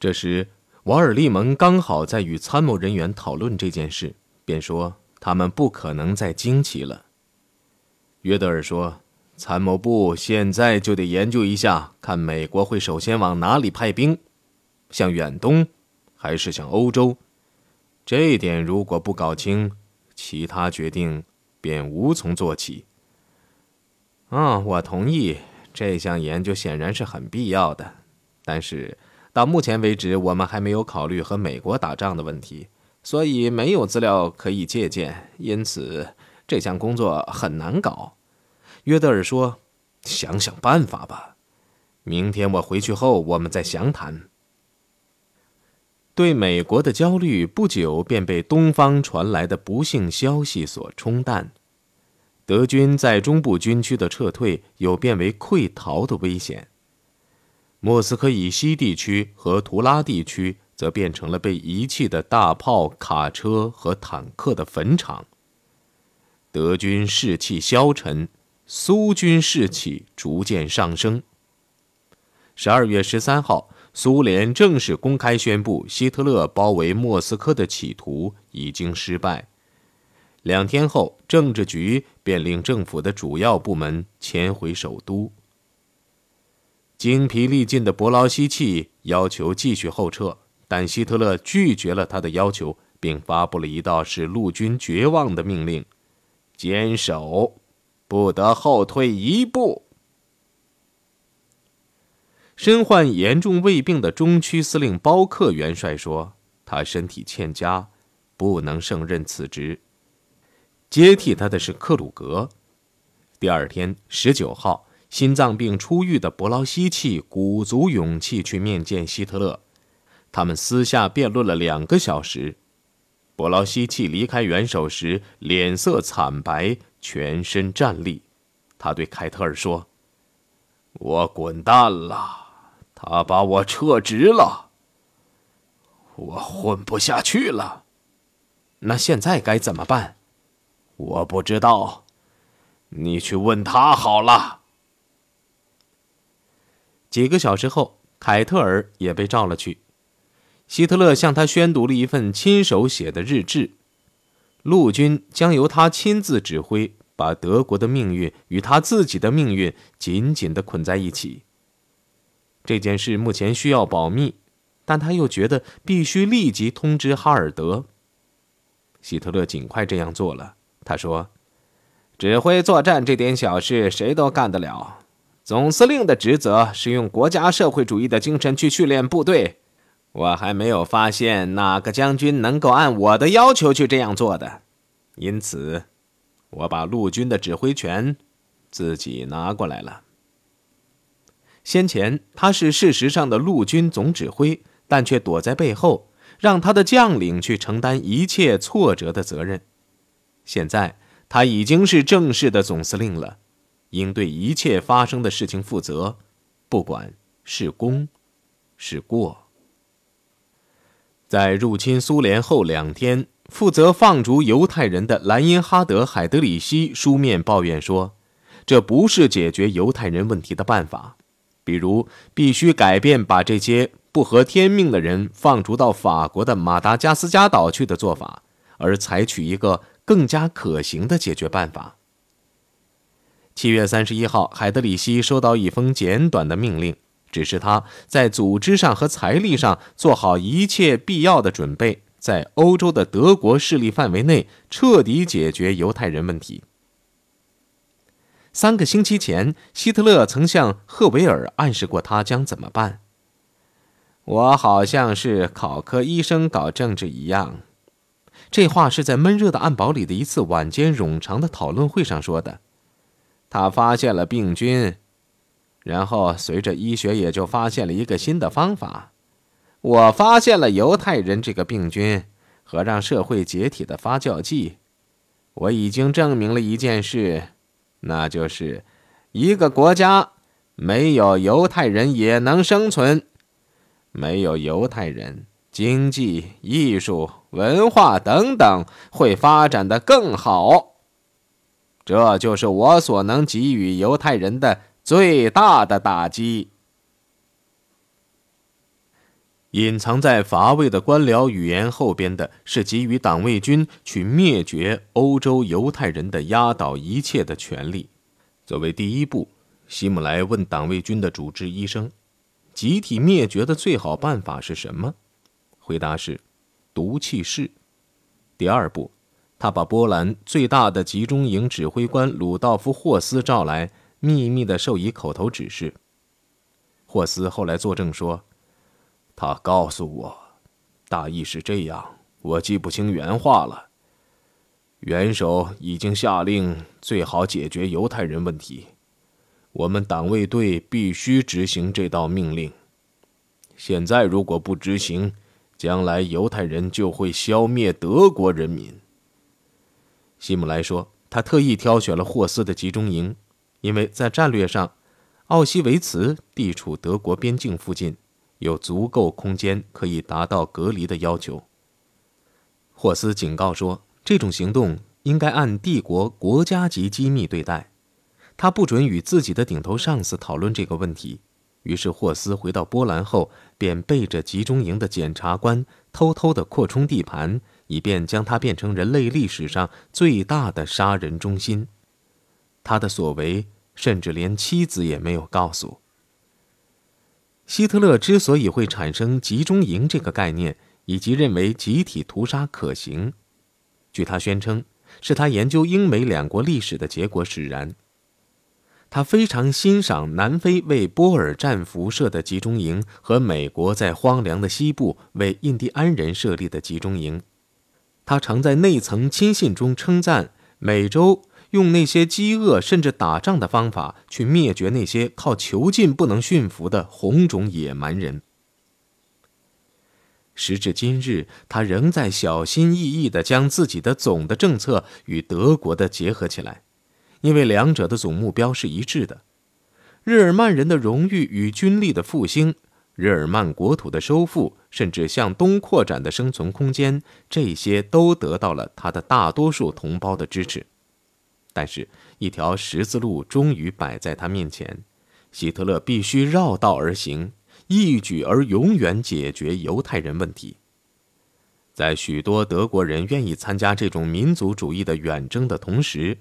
这时，瓦尔利蒙刚好在与参谋人员讨论这件事，便说他们不可能再惊奇了。约德尔说：“参谋部现在就得研究一下，看美国会首先往哪里派兵，向远东，还是向欧洲？这一点如果不搞清，其他决定便无从做起。”啊，我同意，这项研究显然是很必要的，但是。到目前为止，我们还没有考虑和美国打仗的问题，所以没有资料可以借鉴，因此这项工作很难搞。约德尔说：“想想办法吧，明天我回去后我们再详谈。”对美国的焦虑不久便被东方传来的不幸消息所冲淡，德军在中部军区的撤退有变为溃逃的危险。莫斯科以西地区和图拉地区则变成了被遗弃的大炮、卡车和坦克的坟场。德军士气消沉，苏军士气逐渐上升。十二月十三号，苏联正式公开宣布，希特勒包围莫斯科的企图已经失败。两天后，政治局便令政府的主要部门迁回首都。精疲力尽的伯劳希契要求继续后撤，但希特勒拒绝了他的要求，并发布了一道使陆军绝望的命令：坚守，不得后退一步。身患严重胃病的中区司令包克元帅说：“他身体欠佳，不能胜任此职。接替他的是克鲁格。”第二天，十九号。心脏病初愈的伯劳希契鼓足勇气去面见希特勒，他们私下辩论了两个小时。伯劳希契离开元首时脸色惨白，全身战栗。他对凯特尔说：“我滚蛋了，他把我撤职了，我混不下去了。那现在该怎么办？我不知道，你去问他好了。”几个小时后，凯特尔也被召了去。希特勒向他宣读了一份亲手写的日志：陆军将由他亲自指挥，把德国的命运与他自己的命运紧紧地捆在一起。这件事目前需要保密，但他又觉得必须立即通知哈尔德。希特勒尽快这样做了。他说：“指挥作战这点小事，谁都干得了。”总司令的职责是用国家社会主义的精神去训练部队，我还没有发现哪个将军能够按我的要求去这样做的，因此，我把陆军的指挥权自己拿过来了。先前他是事实上的陆军总指挥，但却躲在背后，让他的将领去承担一切挫折的责任。现在他已经是正式的总司令了。应对一切发生的事情负责，不管是功是过。在入侵苏联后两天，负责放逐犹太人的莱因哈德·海德里希书面抱怨说：“这不是解决犹太人问题的办法。比如，必须改变把这些不合天命的人放逐到法国的马达加斯加岛去的做法，而采取一个更加可行的解决办法。”七月三十一号，海德里希收到一封简短的命令，指示他在组织上和财力上做好一切必要的准备，在欧洲的德国势力范围内彻底解决犹太人问题。三个星期前，希特勒曾向赫维尔暗示过他将怎么办。我好像是考科医生搞政治一样，这话是在闷热的暗堡里的一次晚间冗长的讨论会上说的。他发现了病菌，然后随着医学也就发现了一个新的方法。我发现了犹太人这个病菌和让社会解体的发酵剂。我已经证明了一件事，那就是一个国家没有犹太人也能生存。没有犹太人，经济、艺术、文化等等会发展的更好。这就是我所能给予犹太人的最大的打击。隐藏在乏味的官僚语言后边的是给予党卫军去灭绝欧洲犹太人的压倒一切的权利。作为第一步，希姆莱问党卫军的主治医生：“集体灭绝的最好办法是什么？”回答是：“毒气室。”第二步，他把波兰最大的集中营指挥官鲁道夫·霍斯召来，秘密的授以口头指示。霍斯后来作证说。他告诉我，大意是这样，我记不清原话了。元首已经下令，最好解决犹太人问题。我们党卫队必须执行这道命令。现在如果不执行，将来犹太人就会消灭德国人民。希姆莱说，他特意挑选了霍斯的集中营，因为在战略上，奥西维茨地处德国边境附近。有足够空间可以达到隔离的要求。霍斯警告说，这种行动应该按帝国国家级机密对待，他不准与自己的顶头上司讨论这个问题。于是，霍斯回到波兰后，便背着集中营的检察官，偷偷地扩充地盘，以便将它变成人类历史上最大的杀人中心。他的所为，甚至连妻子也没有告诉。希特勒之所以会产生集中营这个概念，以及认为集体屠杀可行，据他宣称，是他研究英美两国历史的结果使然。他非常欣赏南非为波尔战俘设的集中营和美国在荒凉的西部为印第安人设立的集中营。他常在内层亲信中称赞美洲。用那些饥饿甚至打仗的方法去灭绝那些靠囚禁不能驯服的红种野蛮人。时至今日，他仍在小心翼翼地将自己的总的政策与德国的结合起来，因为两者的总目标是一致的：日耳曼人的荣誉与军力的复兴，日耳曼国土的收复，甚至向东扩展的生存空间，这些都得到了他的大多数同胞的支持。但是，一条十字路终于摆在他面前，希特勒必须绕道而行，一举而永远解决犹太人问题。在许多德国人愿意参加这种民族主义的远征的同时，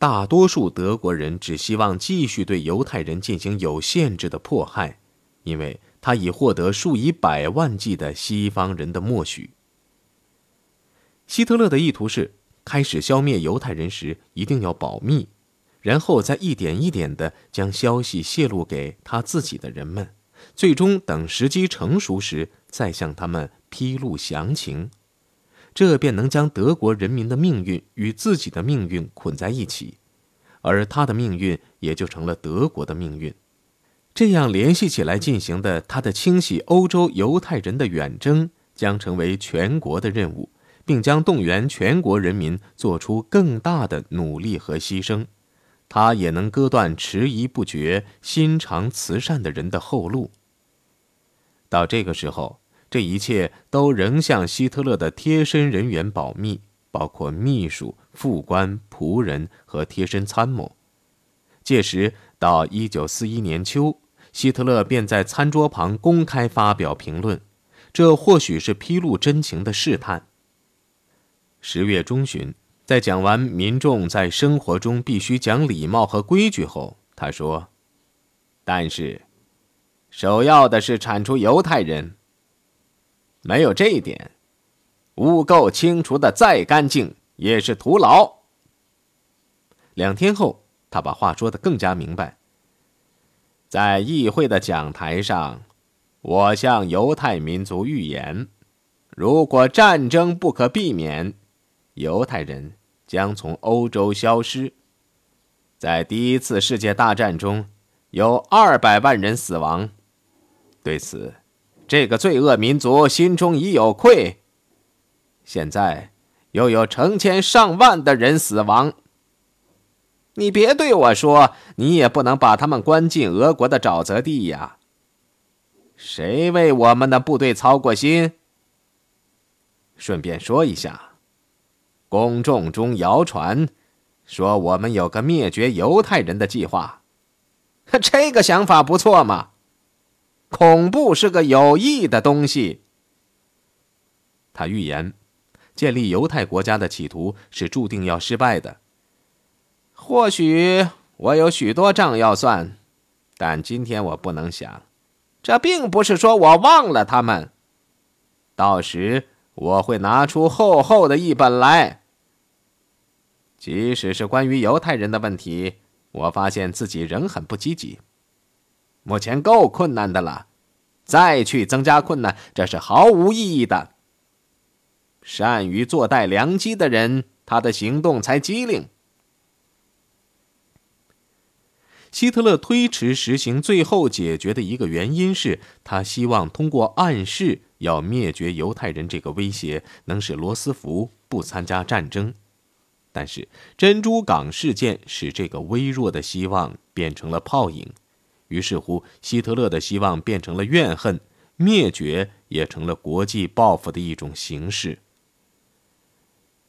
大多数德国人只希望继续对犹太人进行有限制的迫害，因为他已获得数以百万计的西方人的默许。希特勒的意图是。开始消灭犹太人时，一定要保密，然后再一点一点地将消息泄露给他自己的人们，最终等时机成熟时再向他们披露详情，这便能将德国人民的命运与自己的命运捆在一起，而他的命运也就成了德国的命运。这样联系起来进行的他的清洗欧洲犹太人的远征，将成为全国的任务。并将动员全国人民做出更大的努力和牺牲，他也能割断迟疑不决、心肠慈善的人的后路。到这个时候，这一切都仍向希特勒的贴身人员保密，包括秘书、副官、仆人和贴身参谋。届时到一九四一年秋，希特勒便在餐桌旁公开发表评论，这或许是披露真情的试探。十月中旬，在讲完民众在生活中必须讲礼貌和规矩后，他说：“但是，首要的是铲除犹太人。没有这一点，污垢清除的再干净也是徒劳。”两天后，他把话说得更加明白。在议会的讲台上，我向犹太民族预言：如果战争不可避免，犹太人将从欧洲消失。在第一次世界大战中，有二百万人死亡。对此，这个罪恶民族心中已有愧。现在又有成千上万的人死亡。你别对我说，你也不能把他们关进俄国的沼泽地呀。谁为我们的部队操过心？顺便说一下。公众中谣传，说我们有个灭绝犹太人的计划，这个想法不错嘛。恐怖是个有益的东西。他预言，建立犹太国家的企图是注定要失败的。或许我有许多账要算，但今天我不能想。这并不是说我忘了他们。到时我会拿出厚厚的一本来。即使是关于犹太人的问题，我发现自己仍很不积极。目前够困难的了，再去增加困难，这是毫无意义的。善于坐待良机的人，他的行动才机灵。希特勒推迟实行最后解决的一个原因是他希望通过暗示要灭绝犹太人这个威胁，能使罗斯福不参加战争。但是珍珠港事件使这个微弱的希望变成了泡影，于是乎，希特勒的希望变成了怨恨，灭绝也成了国际报复的一种形式。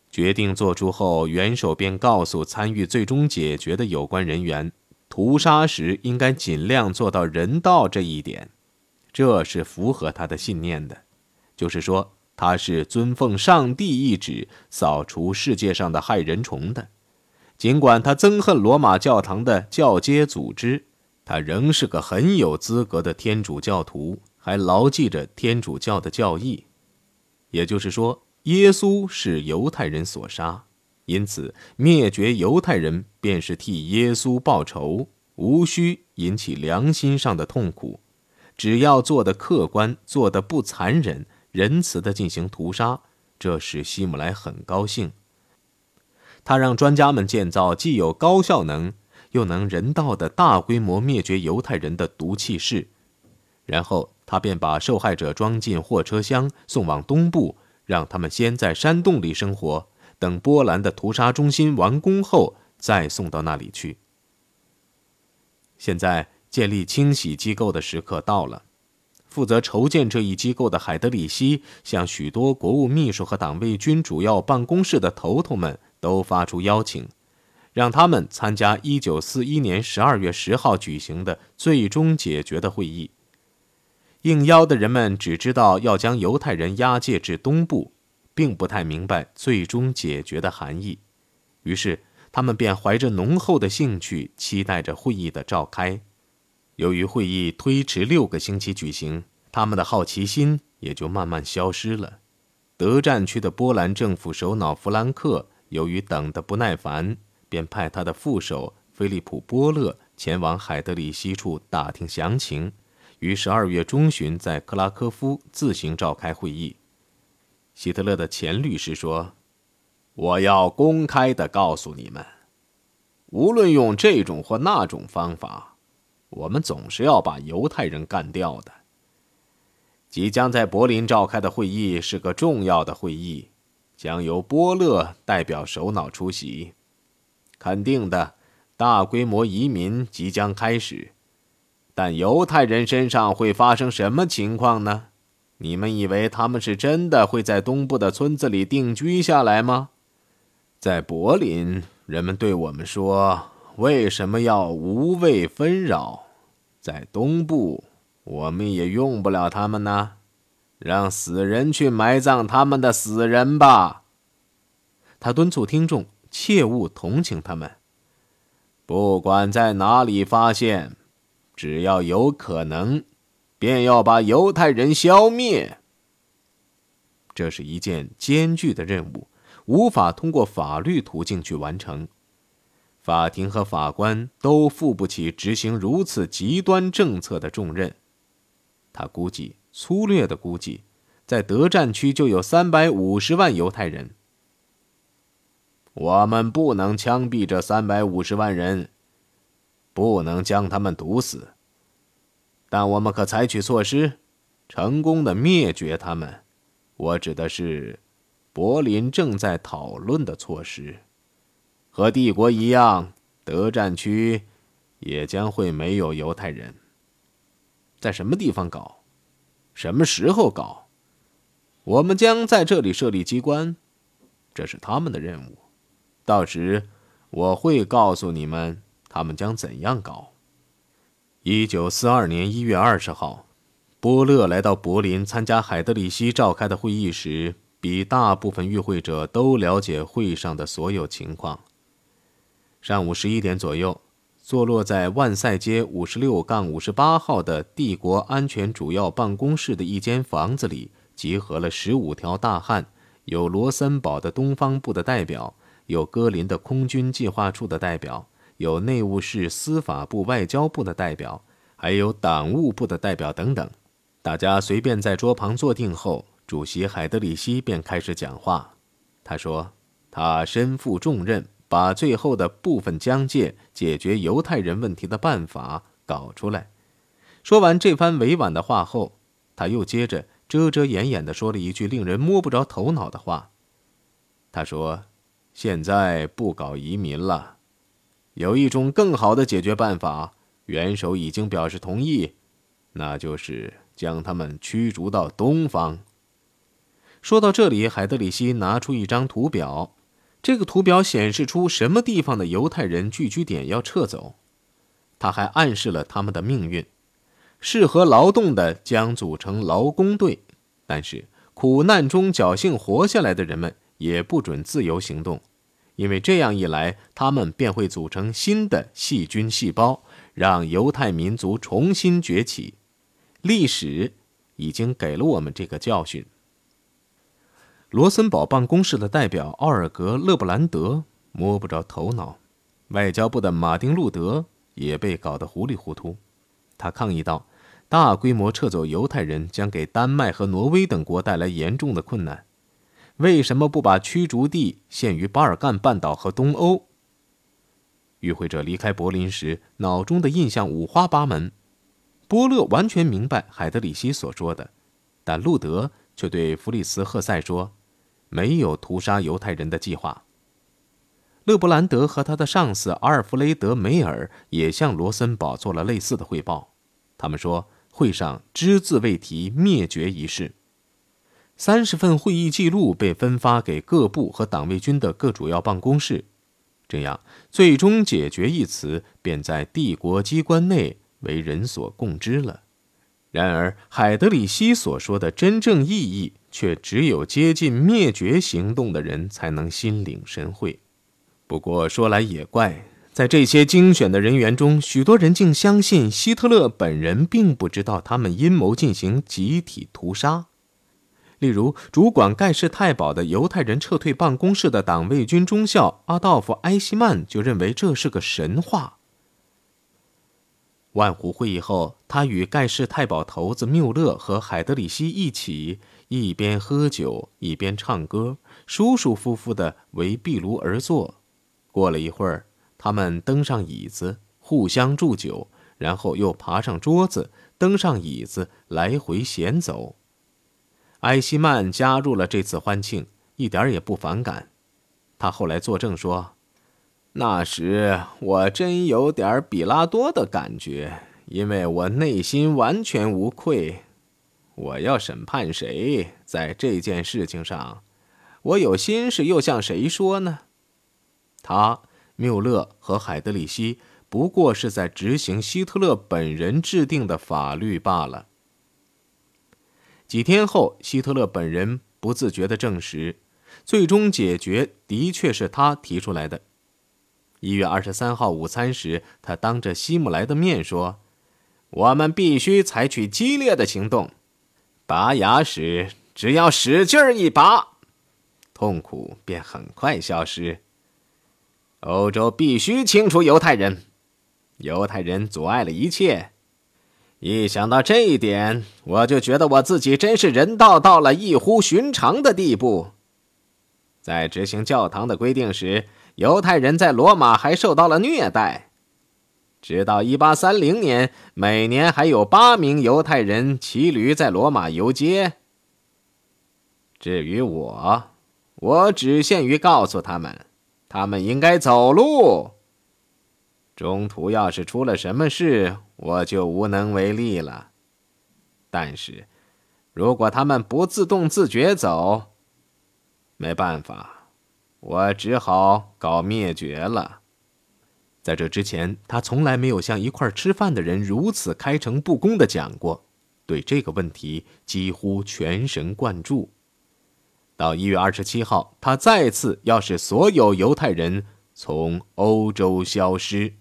决定做出后，元首便告诉参与最终解决的有关人员。屠杀时应该尽量做到人道这一点，这是符合他的信念的。就是说，他是尊奉上帝意志扫除世界上的害人虫的。尽管他憎恨罗马教堂的教阶组织，他仍是个很有资格的天主教徒，还牢记着天主教的教义。也就是说，耶稣是犹太人所杀。因此，灭绝犹太人便是替耶稣报仇，无需引起良心上的痛苦。只要做得客观，做得不残忍、仁慈地进行屠杀，这使希姆莱很高兴。他让专家们建造既有高效能又能人道的大规模灭绝犹太人的毒气室，然后他便把受害者装进货车厢，送往东部，让他们先在山洞里生活。等波兰的屠杀中心完工后，再送到那里去。现在建立清洗机构的时刻到了。负责筹建这一机构的海德里希向许多国务秘书和党卫军主要办公室的头头们都发出邀请，让他们参加1941年12月10号举行的最终解决的会议。应邀的人们只知道要将犹太人押解至东部。并不太明白最终解决的含义，于是他们便怀着浓厚的兴趣，期待着会议的召开。由于会议推迟六个星期举行，他们的好奇心也就慢慢消失了。德战区的波兰政府首脑弗兰克由于等得不耐烦，便派他的副手菲利普·波勒前往海德里希处打听详情，于十二月中旬在克拉科夫自行召开会议。希特勒的前律师说：“我要公开的告诉你们，无论用这种或那种方法，我们总是要把犹太人干掉的。即将在柏林召开的会议是个重要的会议，将由波勒代表首脑出席。肯定的，大规模移民即将开始，但犹太人身上会发生什么情况呢？”你们以为他们是真的会在东部的村子里定居下来吗？在柏林，人们对我们说：“为什么要无谓纷扰？”在东部，我们也用不了他们呢。让死人去埋葬他们的死人吧。他敦促听众切勿同情他们。不管在哪里发现，只要有可能。便要把犹太人消灭。这是一件艰巨的任务，无法通过法律途径去完成。法庭和法官都负不起执行如此极端政策的重任。他估计，粗略的估计，在德战区就有三百五十万犹太人。我们不能枪毙这三百五十万人，不能将他们毒死。但我们可采取措施，成功的灭绝他们。我指的是柏林正在讨论的措施。和帝国一样，德战区也将会没有犹太人。在什么地方搞？什么时候搞？我们将在这里设立机关，这是他们的任务。到时我会告诉你们他们将怎样搞。一九四二年一月二十号，波勒来到柏林参加海德里希召开的会议时，比大部分与会者都了解会上的所有情况。上午十一点左右，坐落在万塞街五十六杠五十八号的帝国安全主要办公室的一间房子里，集合了十五条大汉，有罗森堡的东方部的代表，有戈林的空军计划处的代表，有内务室司法部外交部的代表，还有党务部的代表等等。大家随便在桌旁坐定后，主席海德里希便开始讲话。他说：“他身负重任，把最后的部分疆界解决犹太人问题的办法搞出来。”说完这番委婉的话后，他又接着遮遮掩掩地说了一句令人摸不着头脑的话。他说：“现在不搞移民了，有一种更好的解决办法，元首已经表示同意，那就是。”将他们驱逐到东方。说到这里，海德里希拿出一张图表，这个图表显示出什么地方的犹太人聚居点要撤走。他还暗示了他们的命运：适合劳动的将组成劳工队，但是苦难中侥幸活下来的人们也不准自由行动，因为这样一来，他们便会组成新的细菌细胞，让犹太民族重新崛起。历史已经给了我们这个教训。罗森堡办公室的代表奥尔格·勒布兰德摸不着头脑，外交部的马丁·路德也被搞得糊里糊涂。他抗议道：“大规模撤走犹太人将给丹麦和挪威等国带来严重的困难。为什么不把驱逐地限于巴尔干半岛和东欧？”与会者离开柏林时，脑中的印象五花八门。波勒完全明白海德里希所说的，但路德却对弗里斯赫塞说：“没有屠杀犹太人的计划。”勒布兰德和他的上司阿尔弗雷德梅尔也向罗森堡做了类似的汇报。他们说，会上只字未提灭绝一事。三十份会议记录被分发给各部和党卫军的各主要办公室，这样“最终解决”一词便在帝国机关内。为人所共知了。然而，海德里希所说的真正意义，却只有接近灭绝行动的人才能心领神会。不过说来也怪，在这些精选的人员中，许多人竟相信希特勒本人并不知道他们阴谋进行集体屠杀。例如，主管盖世太保的犹太人撤退办公室的党卫军中校阿道夫·埃希曼就认为这是个神话。万湖会议后，他与盖世太保头子缪勒和海德里希一起，一边喝酒一边唱歌，舒舒服服地围壁炉而坐。过了一会儿，他们登上椅子，互相祝酒，然后又爬上桌子，登上椅子，来回闲走。埃希曼加入了这次欢庆，一点也不反感。他后来作证说。那时我真有点比拉多的感觉，因为我内心完全无愧。我要审判谁，在这件事情上，我有心事又向谁说呢？他、缪勒和海德里希不过是在执行希特勒本人制定的法律罢了。几天后，希特勒本人不自觉地证实，最终解决的确是他提出来的。一月二十三号午餐时，他当着希姆莱的面说：“我们必须采取激烈的行动。拔牙时，只要使劲一拔，痛苦便很快消失。欧洲必须清除犹太人，犹太人阻碍了一切。一想到这一点，我就觉得我自己真是人道到了异乎寻常的地步。在执行教堂的规定时。”犹太人在罗马还受到了虐待，直到一八三零年，每年还有八名犹太人骑驴在罗马游街。至于我，我只限于告诉他们，他们应该走路。中途要是出了什么事，我就无能为力了。但是，如果他们不自动自觉走，没办法。我只好搞灭绝了。在这之前，他从来没有向一块吃饭的人如此开诚布公的讲过。对这个问题几乎全神贯注。到一月二十七号，他再次要使所有犹太人从欧洲消失。